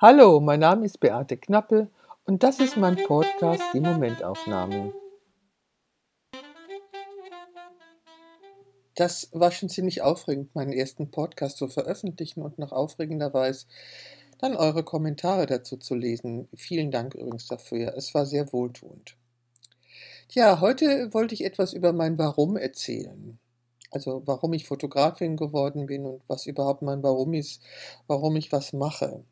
Hallo, mein Name ist Beate Knappe und das ist mein Podcast Die Momentaufnahme. Das war schon ziemlich aufregend, meinen ersten Podcast zu veröffentlichen und noch aufregenderweise dann eure Kommentare dazu zu lesen. Vielen Dank übrigens dafür. Es war sehr wohltuend. Ja, heute wollte ich etwas über mein Warum erzählen. Also warum ich Fotografin geworden bin und was überhaupt mein Warum ist, warum ich was mache.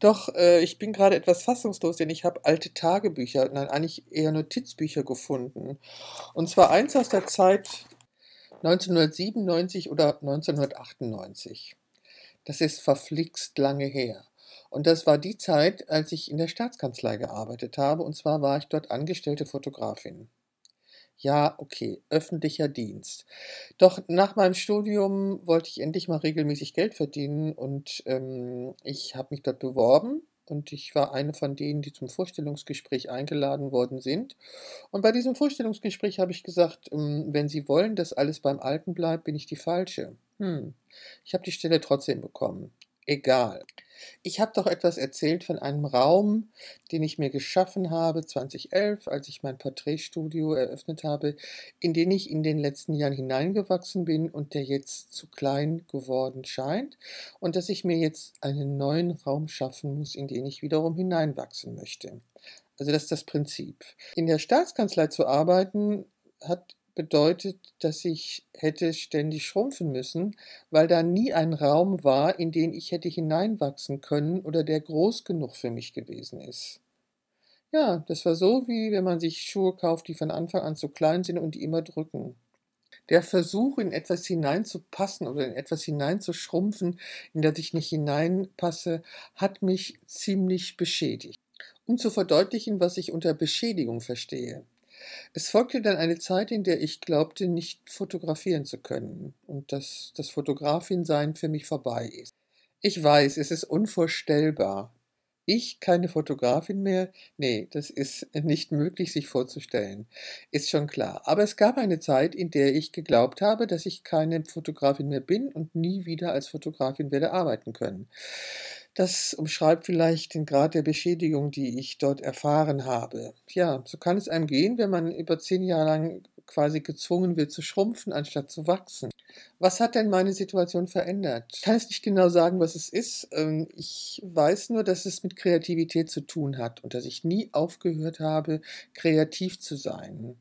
Doch äh, ich bin gerade etwas fassungslos, denn ich habe alte Tagebücher, nein, eigentlich eher Notizbücher gefunden. Und zwar eins aus der Zeit 1997 oder 1998. Das ist verflixt lange her. Und das war die Zeit, als ich in der Staatskanzlei gearbeitet habe. Und zwar war ich dort angestellte Fotografin. Ja, okay, öffentlicher Dienst. Doch nach meinem Studium wollte ich endlich mal regelmäßig Geld verdienen und ähm, ich habe mich dort beworben und ich war eine von denen, die zum Vorstellungsgespräch eingeladen worden sind. Und bei diesem Vorstellungsgespräch habe ich gesagt, ähm, wenn Sie wollen, dass alles beim Alten bleibt, bin ich die Falsche. Hm, ich habe die Stelle trotzdem bekommen. Egal. Ich habe doch etwas erzählt von einem Raum, den ich mir geschaffen habe 2011, als ich mein Porträtstudio eröffnet habe, in den ich in den letzten Jahren hineingewachsen bin und der jetzt zu klein geworden scheint und dass ich mir jetzt einen neuen Raum schaffen muss, in den ich wiederum hineinwachsen möchte. Also das ist das Prinzip. In der Staatskanzlei zu arbeiten hat bedeutet, dass ich hätte ständig schrumpfen müssen, weil da nie ein Raum war, in den ich hätte hineinwachsen können oder der groß genug für mich gewesen ist. Ja, das war so, wie wenn man sich Schuhe kauft, die von Anfang an zu klein sind und die immer drücken. Der Versuch, in etwas hineinzupassen oder in etwas hineinzuschrumpfen, in das ich nicht hineinpasse, hat mich ziemlich beschädigt. Um zu verdeutlichen, was ich unter Beschädigung verstehe. Es folgte dann eine Zeit, in der ich glaubte, nicht fotografieren zu können und dass das Fotografin-Sein für mich vorbei ist. Ich weiß, es ist unvorstellbar. Ich keine Fotografin mehr? Nee, das ist nicht möglich, sich vorzustellen. Ist schon klar. Aber es gab eine Zeit, in der ich geglaubt habe, dass ich keine Fotografin mehr bin und nie wieder als Fotografin werde arbeiten können. Das umschreibt vielleicht den Grad der Beschädigung, die ich dort erfahren habe. Ja, so kann es einem gehen, wenn man über zehn Jahre lang quasi gezwungen wird zu schrumpfen, anstatt zu wachsen. Was hat denn meine Situation verändert? Ich kann es nicht genau sagen, was es ist. Ähm, ich weiß nur, dass es mit Kreativität zu tun hat und dass ich nie aufgehört habe, kreativ zu sein.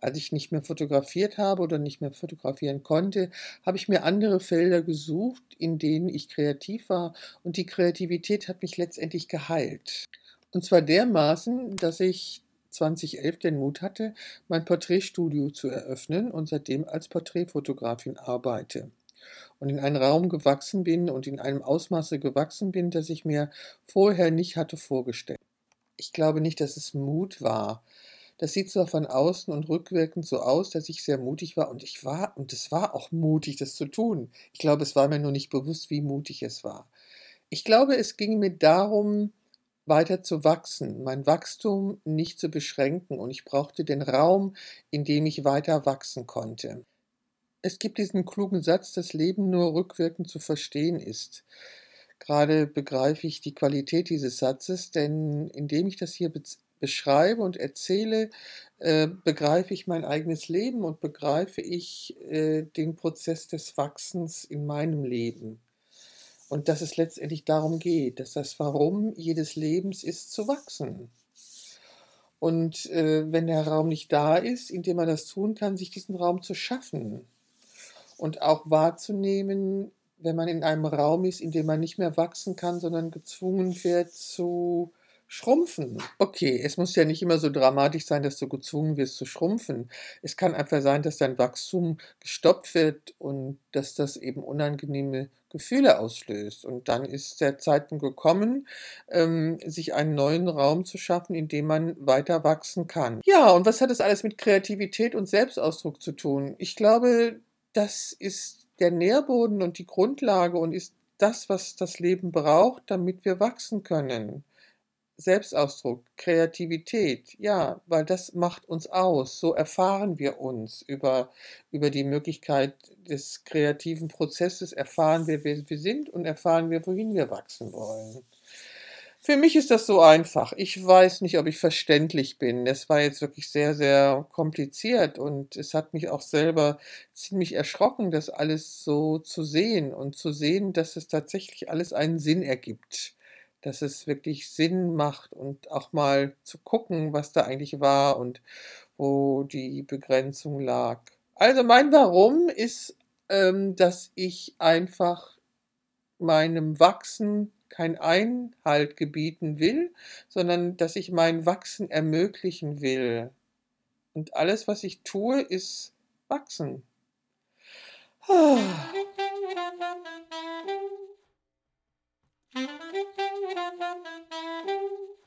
Als ich nicht mehr fotografiert habe oder nicht mehr fotografieren konnte, habe ich mir andere Felder gesucht, in denen ich kreativ war und die Kreativität hat mich letztendlich geheilt. Und zwar dermaßen, dass ich 2011 den Mut hatte, mein Porträtstudio zu eröffnen und seitdem als Porträtfotografin arbeite. Und in einen Raum gewachsen bin und in einem Ausmaße gewachsen bin, das ich mir vorher nicht hatte vorgestellt. Ich glaube nicht, dass es Mut war, das sieht zwar von außen und rückwirkend so aus, dass ich sehr mutig war und ich war, und es war auch mutig, das zu tun. Ich glaube, es war mir nur nicht bewusst, wie mutig es war. Ich glaube, es ging mir darum, weiter zu wachsen, mein Wachstum nicht zu beschränken und ich brauchte den Raum, in dem ich weiter wachsen konnte. Es gibt diesen klugen Satz, dass Leben nur rückwirkend zu verstehen ist. Gerade begreife ich die Qualität dieses Satzes, denn indem ich das hier beschreibe und erzähle, äh, begreife ich mein eigenes Leben und begreife ich äh, den Prozess des Wachsens in meinem Leben. Und dass es letztendlich darum geht, dass das Warum jedes Lebens ist, zu wachsen. Und äh, wenn der Raum nicht da ist, in dem man das tun kann, sich diesen Raum zu schaffen. Und auch wahrzunehmen, wenn man in einem Raum ist, in dem man nicht mehr wachsen kann, sondern gezwungen wird zu Schrumpfen. Okay, es muss ja nicht immer so dramatisch sein, dass du gezwungen wirst zu schrumpfen. Es kann einfach sein, dass dein Wachstum gestoppt wird und dass das eben unangenehme Gefühle auslöst. Und dann ist der Zeitpunkt gekommen, ähm, sich einen neuen Raum zu schaffen, in dem man weiter wachsen kann. Ja, und was hat das alles mit Kreativität und Selbstausdruck zu tun? Ich glaube, das ist der Nährboden und die Grundlage und ist das, was das Leben braucht, damit wir wachsen können. Selbstausdruck, Kreativität, ja, weil das macht uns aus. So erfahren wir uns über, über die Möglichkeit des kreativen Prozesses, erfahren wir, wer wir sind und erfahren wir, wohin wir wachsen wollen. Für mich ist das so einfach. Ich weiß nicht, ob ich verständlich bin. Es war jetzt wirklich sehr, sehr kompliziert und es hat mich auch selber ziemlich erschrocken, das alles so zu sehen und zu sehen, dass es tatsächlich alles einen Sinn ergibt, dass es wirklich Sinn macht und auch mal zu gucken, was da eigentlich war und wo die Begrenzung lag. Also mein Warum ist, ähm, dass ich einfach meinem Wachsen kein Einhalt gebieten will, sondern dass ich mein Wachsen ermöglichen will. Und alles, was ich tue, ist wachsen. Ah. Thank you.